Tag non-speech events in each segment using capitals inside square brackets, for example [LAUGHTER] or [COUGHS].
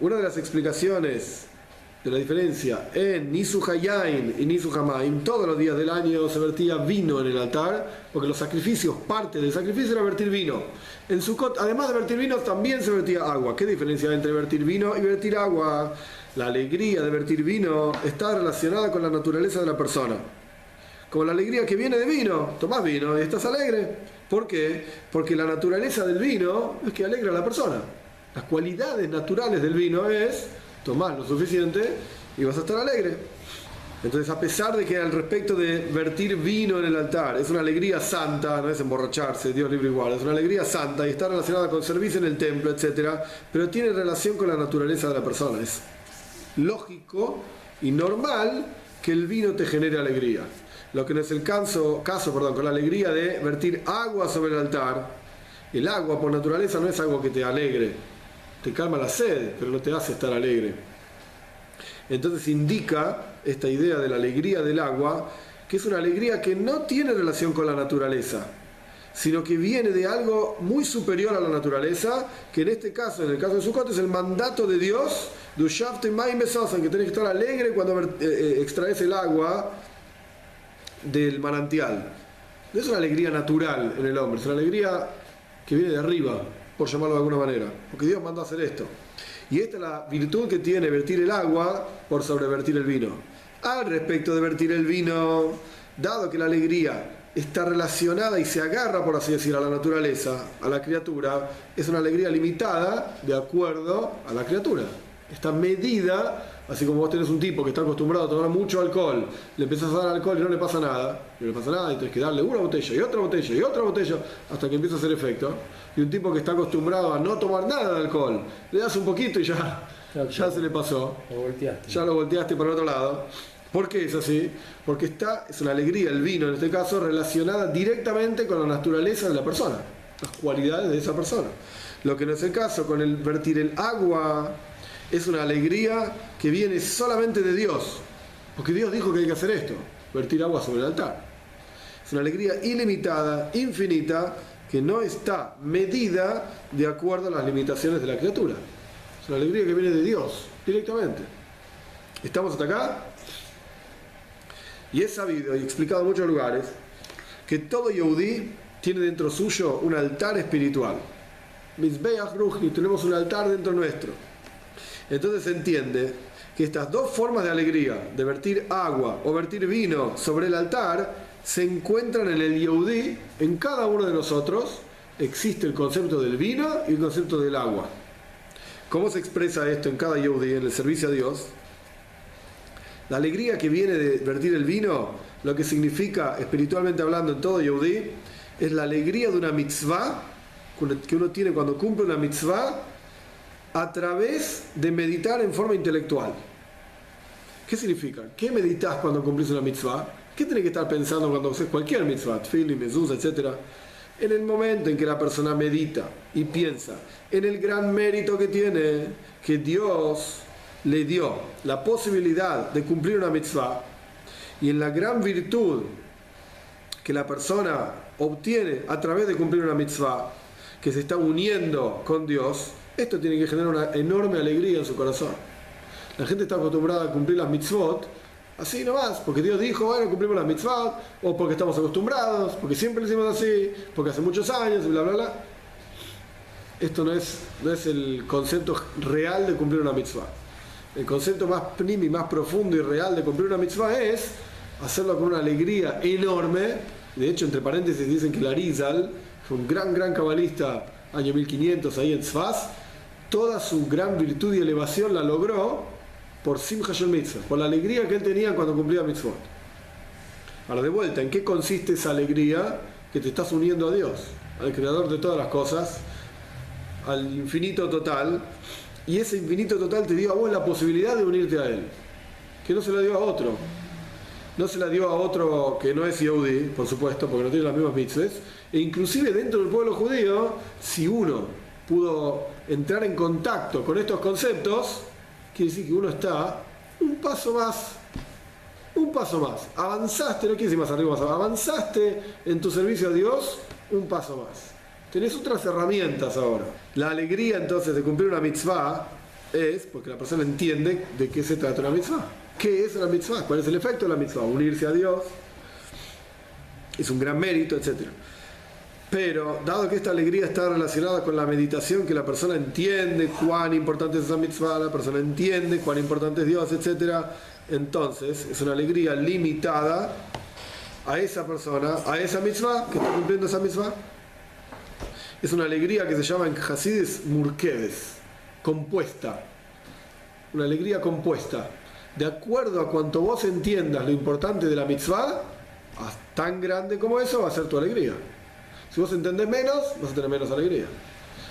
Una de las explicaciones de la diferencia en Nisu Hayain y Nisu Hamaim, todos los días del año se vertía vino en el altar, porque los sacrificios, parte del sacrificio era vertir vino. En Sukkot, además de vertir vino, también se vertía agua. ¿Qué diferencia hay entre vertir vino y vertir agua? La alegría de vertir vino está relacionada con la naturaleza de la persona. Como la alegría que viene de vino, tomás vino y estás alegre. ¿Por qué? Porque la naturaleza del vino es que alegra a la persona. Las cualidades naturales del vino es tomar lo suficiente y vas a estar alegre. Entonces, a pesar de que al respecto de vertir vino en el altar es una alegría santa, no es emborracharse, Dios libre igual, es una alegría santa y está relacionada con servicio en el templo, etc., pero tiene relación con la naturaleza de la persona. Es lógico y normal que el vino te genere alegría. Lo que no es el caso, caso perdón, con la alegría de vertir agua sobre el altar. El agua por naturaleza no es algo que te alegre, te calma la sed, pero no te hace estar alegre. Entonces indica esta idea de la alegría del agua, que es una alegría que no tiene relación con la naturaleza, sino que viene de algo muy superior a la naturaleza, que en este caso, en el caso de Sukkot, es el mandato de Dios, que tenés que estar alegre cuando eh, eh, extraes el agua del manantial. No es una alegría natural en el hombre, es una alegría que viene de arriba, por llamarlo de alguna manera, porque Dios mandó a hacer esto. Y esta es la virtud que tiene vertir el agua por sobrevertir el vino. Al respecto de vertir el vino, dado que la alegría está relacionada y se agarra, por así decir, a la naturaleza, a la criatura, es una alegría limitada de acuerdo a la criatura. Está medida Así como vos tenés un tipo que está acostumbrado a tomar mucho alcohol, le empezás a dar alcohol y no le pasa nada, no le pasa nada, y tenés que darle una botella y otra botella y otra botella hasta que empieza a hacer efecto. Y un tipo que está acostumbrado a no tomar nada de alcohol, le das un poquito y ya, ya se le pasó. Ya lo volteaste por otro lado. ¿Por qué es así? Porque está, es una alegría el vino en este caso relacionada directamente con la naturaleza de la persona, las cualidades de esa persona. Lo que no es el caso con el vertir el agua es una alegría que viene solamente de Dios, porque Dios dijo que hay que hacer esto, vertir agua sobre el altar. Es una alegría ilimitada, infinita, que no está medida de acuerdo a las limitaciones de la criatura. Es una alegría que viene de Dios, directamente. ¿Estamos hasta acá? Y es sabido y explicado en muchos lugares que todo Yehudi tiene dentro suyo un altar espiritual. Mizbeach y tenemos un altar dentro nuestro entonces se entiende que estas dos formas de alegría, de vertir agua o vertir vino sobre el altar, se encuentran en el Yehudi, en cada uno de nosotros existe el concepto del vino y el concepto del agua. ¿Cómo se expresa esto en cada Yehudi, en el servicio a Dios? La alegría que viene de vertir el vino, lo que significa espiritualmente hablando en todo Yehudi, es la alegría de una mitzvah que uno tiene cuando cumple una mitzvah a través de meditar en forma intelectual. ¿Qué significa? ¿Qué meditas cuando cumplís una mitzvah? ¿Qué tienes que estar pensando cuando haces cualquier mitzvah? Tfili, mezuz, etc. En el momento en que la persona medita y piensa en el gran mérito que tiene, que Dios le dio la posibilidad de cumplir una mitzvah, y en la gran virtud que la persona obtiene a través de cumplir una mitzvah, que se está uniendo con Dios, esto tiene que generar una enorme alegría en su corazón. La gente está acostumbrada a cumplir las mitzvot así nomás, porque Dios dijo, bueno, cumplimos las mitzvot, o porque estamos acostumbrados, porque siempre lo hicimos así, porque hace muchos años, y bla, bla, bla. Esto no es, no es el concepto real de cumplir una mitzvah. El concepto más primi, más profundo y real de cumplir una mitzvah es hacerlo con una alegría enorme. De hecho, entre paréntesis dicen que Larizal fue un gran, gran cabalista, año 1500, ahí en Tzfaz, toda su gran virtud y elevación la logró por Simcha Mitzvah, por la alegría que él tenía cuando cumplía mitzvot. Ahora, de vuelta, ¿en qué consiste esa alegría que te estás uniendo a Dios, al creador de todas las cosas, al infinito total? Y ese infinito total te dio a vos la posibilidad de unirte a Él, que no se la dio a otro. No se la dio a otro que no es Yehudi, por supuesto, porque no tiene las mismas mitzvahs. E inclusive dentro del pueblo judío, si uno pudo entrar en contacto con estos conceptos, quiere decir que uno está un paso más, un paso más. Avanzaste, no quiere decir más arriba, más abajo, avanzaste en tu servicio a Dios un paso más. Tenés otras herramientas ahora. La alegría entonces de cumplir una mitzvah es porque la persona entiende de qué se trata una mitzvah. ¿Qué es la mitzvah? ¿Cuál es el efecto de la mitzvah? Unirse a Dios. Es un gran mérito, etc. Pero, dado que esta alegría está relacionada con la meditación, que la persona entiende cuán importante es esa mitzvah, la persona entiende cuán importante es Dios, etc., entonces es una alegría limitada a esa persona, a esa mitzvah, que está cumpliendo esa mitzvah. Es una alegría que se llama en Hasidis murkeves, compuesta. Una alegría compuesta. De acuerdo a cuanto vos entiendas lo importante de la mitzvah, tan grande como eso va a ser tu alegría. Si vos entendés menos, vas a tener menos alegría.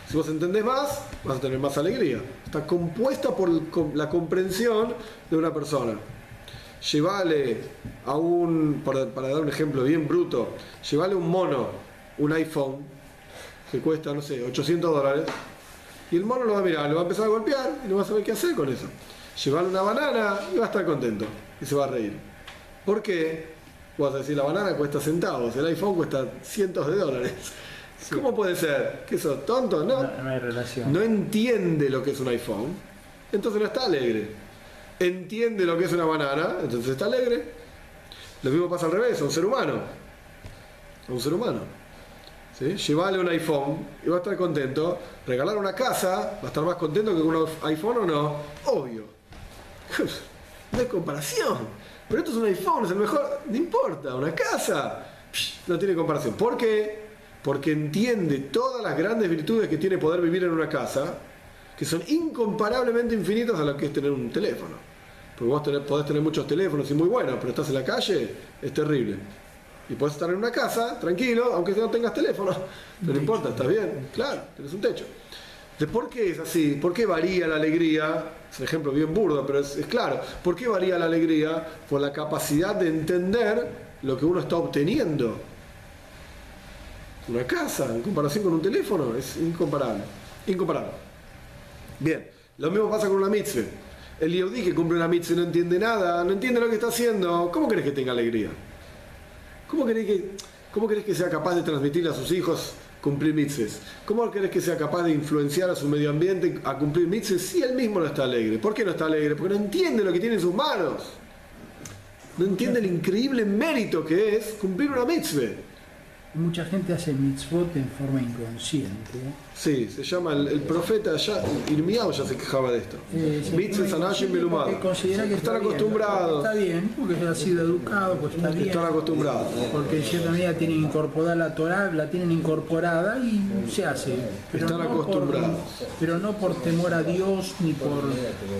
Si vos entendés más, vas a tener más alegría. Está compuesta por la comprensión de una persona. Llevale a un, para, dar un ejemplo bien bruto, llevale un mono, un iPhone, que cuesta, no sé, 800 dólares, y el mono lo va a mirar, lo va a empezar a golpear y no va a saber qué hacer con eso. Llevale una banana y va a estar contento y se va a reír. ¿Por qué? Vas a decir, la banana cuesta centavos, el iPhone cuesta cientos de dólares. ¿Cómo puede ser? ¿Que eso tonto? No. No, hay relación. No entiende lo que es un iPhone, entonces no está alegre. Entiende lo que es una banana, entonces está alegre. Lo mismo pasa al revés, a un ser humano. A un ser humano. ¿Sí? Llevarle un iPhone y va a estar contento. Regalar una casa, va a estar más contento que con un iPhone o no. Obvio. [LAUGHS] No hay comparación. Pero esto es un iPhone, es el mejor, no importa, una casa, no tiene comparación. ¿Por qué? Porque entiende todas las grandes virtudes que tiene poder vivir en una casa, que son incomparablemente infinitas a lo que es tener un teléfono. Porque vos podés tener muchos teléfonos y muy buenos, pero estás en la calle, es terrible. Y podés estar en una casa, tranquilo, aunque no tengas teléfono. No importa, estás bien, claro, tienes un techo. ¿De por qué es así? ¿Por qué varía la alegría? Es un ejemplo bien burdo, pero es, claro. ¿Por qué varía la alegría? Por la capacidad de entender lo que uno está obteniendo. Una casa, en comparación con un teléfono, es incomparable. Incomparable. Bien, lo mismo pasa con una mitzvah. El Yehudi que cumple una mitzvah no entiende nada, no entiende lo que está haciendo, ¿cómo crees que tenga alegría? ¿Cómo crees cómo crees que sea capaz de transmitirle a sus hijos cumplir mitzvahs. ¿Cómo crees que sea capaz de influenciar a su medio ambiente a cumplir mitzvahs si él mismo no está alegre? ¿Por qué no está alegre? Porque no entiende lo que tiene en sus manos. No entiende el increíble mérito que es cumplir una mitzvah. Mucha gente hace mitzvot en forma inconsciente. Sí, se llama el, profeta ya, Irmiao ya se quejaba de esto. Eh, mitzvot. Considera que están acostumbrados. Está bien, porque ha sido educado, pues está bien. Están acostumbrados. Porque en cierta medida tienen incorporada la Torah, la tienen incorporada y se hace. están acostumbrados. pero no por temor a Dios ni por.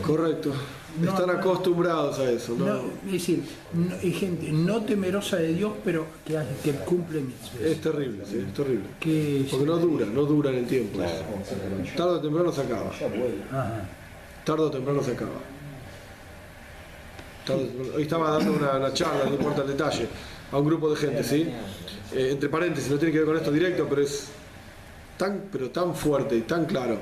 Correcto. Están acostumbrados a eso, ¿no? es decir, hay gente no temerosa de Dios, pero que, que cumple mitzvahs. Es terrible, sí, es terrible. Porque no dura, no dura en el tiempo. Tarde o temprano se acaba. Tarde o temprano se acaba. hoy estaba dando una, charla, no importa el detalle, a un grupo de gente, ¿sí? Eh, entre paréntesis, no tiene que ver con esto directo, pero es tan, pero tan fuerte y tan claro.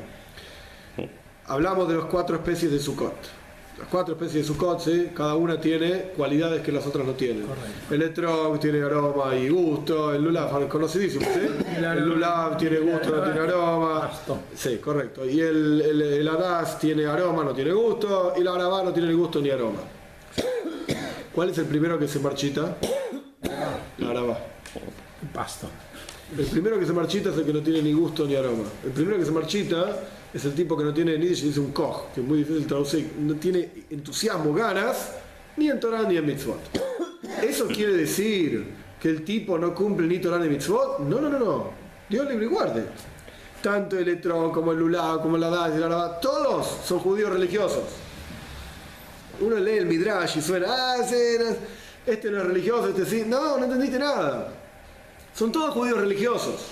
Hablamos de las cuatro especies de Sukkot las cuatro especies de Sukkot, cada una tiene cualidades que las otras no tienen. El etrog tiene aroma y gusto, el lulav, conocidísimo, ¿sí? [LAUGHS] El lulav tiene gusto, no tiene aroma. Sí, correcto. Y el, el, el tiene aroma, no tiene gusto, y la arabá no tiene ni gusto ni aroma. ¿Cuál es el primero que se marchita? [COUGHS] La arabá. Pasto. El primero que se marchita es el que no tiene ni gusto ni aroma. El primero que se marchita es el tipo que no tiene, ni dice un koch, que es muy difícil traducir, no tiene entusiasmo, ganas, ni en Torah ni en mitzvot. ¿Eso quiere decir que el tipo no cumple ni Torah ni mitzvot? No, no, no, no. Dios libre y guarde. Tanto el Etrón como el Lulá, como y el Arabá, todos son judíos religiosos. Uno lee el Midrash y suena, ah, este no es religioso, este sí. No, no entendiste nada. Son todos judíos religiosos.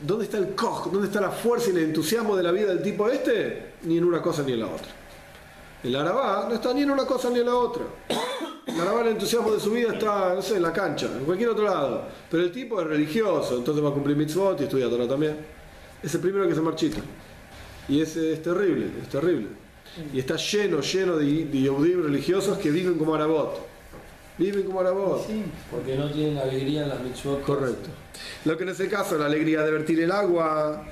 ¿Dónde está el koch? ¿Dónde está la fuerza y el entusiasmo de la vida del tipo este? Ni en una cosa ni en la otra. El arabá no está ni en una cosa ni en la otra. El arabá, el entusiasmo de su vida está, no sé, en la cancha, en cualquier otro lado. Pero el tipo es religioso, entonces va a cumplir mitzvot y estudia Torah también. Es el primero que se marchita. Y ese es terrible, es terrible. Y está lleno, lleno de, de religiosos que viven como arabot. Viven como arabot. Sí, porque no tienen alegría en las mitzvot. Correcto. Lo que en ese caso, la alegría de vertir el agua,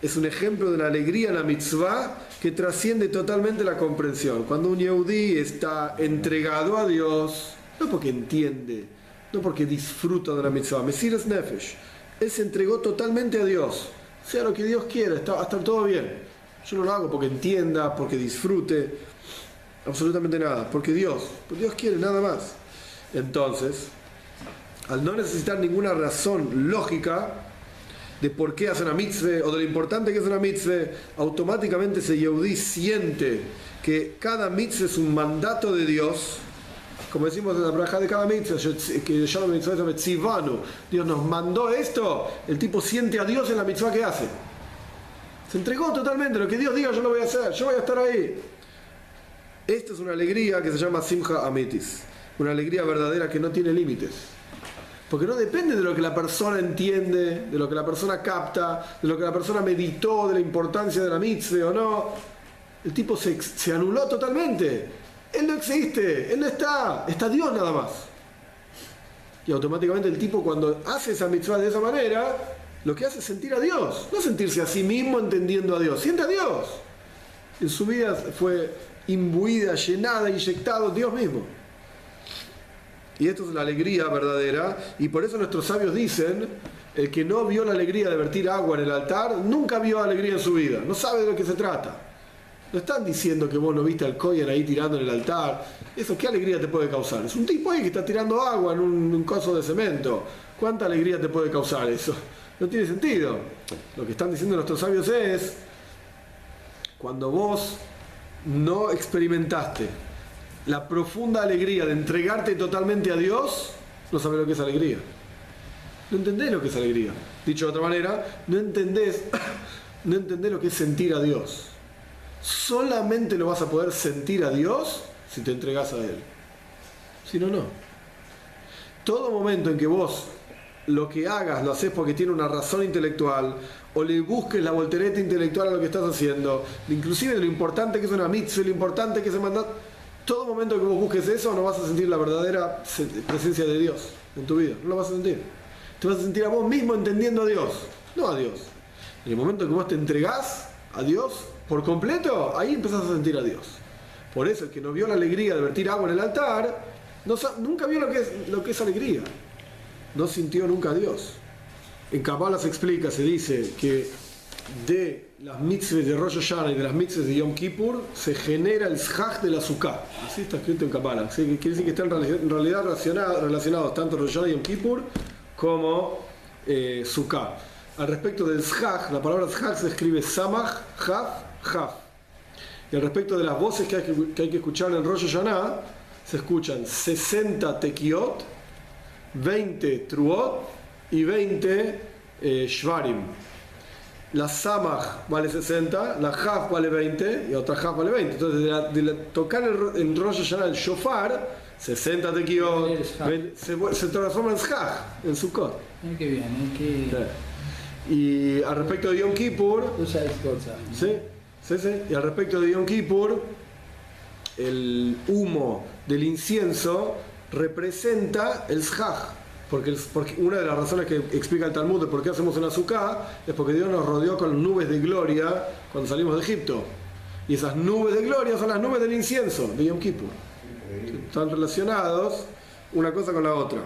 es un ejemplo de una alegría en la mitzvah que trasciende totalmente la comprensión. Cuando un Yehudi está entregado a Dios, no porque entiende, no porque disfruta de la mitzvah, Mesiras Nefesh, él se entregó totalmente a Dios, sea lo que Dios quiera, está, estar todo bien. Yo no lo hago porque entienda, porque disfrute, absolutamente nada, porque Dios, porque Dios quiere nada más. Entonces, al no necesitar ninguna razón lógica de por qué hace una mitzvah o de lo importante que es una mitzvah, automáticamente ese Yehudi siente que cada mitzvah es un mandato de Dios, como decimos en la braja de cada mitzvah, que llama mitzvah tzivanu, Dios nos mandó esto, el tipo siente a Dios en la mitzvah que hace. Se entregó totalmente, lo que Dios diga yo lo voy a hacer, yo voy a estar ahí. Esta es una alegría que se llama Simcha Amitis, una alegría verdadera que no tiene límites. Porque no depende de lo que la persona entiende, de lo que la persona capta, de lo que la persona meditó, de la importancia de la mitzvah o no. El tipo se, anuló totalmente. Él no existe, él no está, está Dios nada más. Y automáticamente el tipo cuando hace esa mitzvah de esa manera, lo que hace es sentir a Dios, no sentirse a sí mismo entendiendo a Dios, siente a Dios. En su vida fue imbuida, llenada, inyectado Dios mismo. Y esto es la alegría verdadera, y por eso nuestros sabios dicen, el que no vio la alegría de vertir agua en el altar, nunca vio alegría en su vida, no sabe de lo que se trata. No están diciendo que vos no viste al Koyen ahí tirando en el altar. Eso, ¿qué alegría te puede causar? Es un tipo ahí que está tirando agua en un, un coso de cemento. ¿Cuánta alegría te puede causar eso? No tiene sentido. Lo que están diciendo nuestros sabios es, cuando vos no experimentaste la profunda alegría de entregarte totalmente a Dios, no sabes lo que es alegría. No entendés lo que es alegría. Dicho de otra manera, no entendés, [COUGHS] no lo que es sentir a Dios. Solamente lo vas a poder sentir a Dios si te entregas a Él. Si no, no. Todo momento en que vos lo que hagas lo haces porque tiene una razón intelectual o le busques la voltereta intelectual a lo que estás haciendo, inclusive lo importante que es una mitzvah, lo importante que es el mandato, todo momento que vos busques eso no vas a sentir la verdadera presencia de Dios en tu vida, no lo vas a sentir. Te vas a sentir a vos mismo entendiendo a Dios, no a Dios. En el momento que vos te entregás a Dios por completo, ahí empezás a sentir a Dios. Por eso el que no vio la alegría de vertir agua en el altar, nunca vio lo que, es, lo que es alegría. No sintió nunca a Dios. En Kabbalah se explica, se dice que de las mitzvahs de Rosh Hashanah y de las mitzvahs de Yom Kippur se genera el shach de la Sukkah. Así está escrito en Kabbalah. Quiere decir que están en realidad relacionados, tanto Rosh Hashanah y Yom Kippur como eh, Sukkah. Al respecto del shach, la palabra shach se escribe samach, haf, haf. Y al respecto de las voces que hay que, que, hay que escuchar en Rosh Hashanah, se escuchan 60 tekiot, 20 truot y 20 eh, shvarim. La samach vale 60, la haf vale 20 y otra haf vale 20. Entonces, de, la, de la, tocar el, en Rosh Hashanah el shofar, 60 tekiot, se, se, transforma en shach, en sukkot. Qué bien, qué... Sí. Y al respecto de Yom Kippur, ¿sí? Sí, sí. Y al respecto de Yom Kippur, el humo del incienso representa el shach. Porque, una de las razones que explica el Talmud de por qué hacemos una azúcar es porque Dios nos rodeó con nubes de gloria cuando salimos de Egipto. Y esas nubes de gloria son las nubes del incienso de Yom Kippur. Están relacionados una cosa con la otra.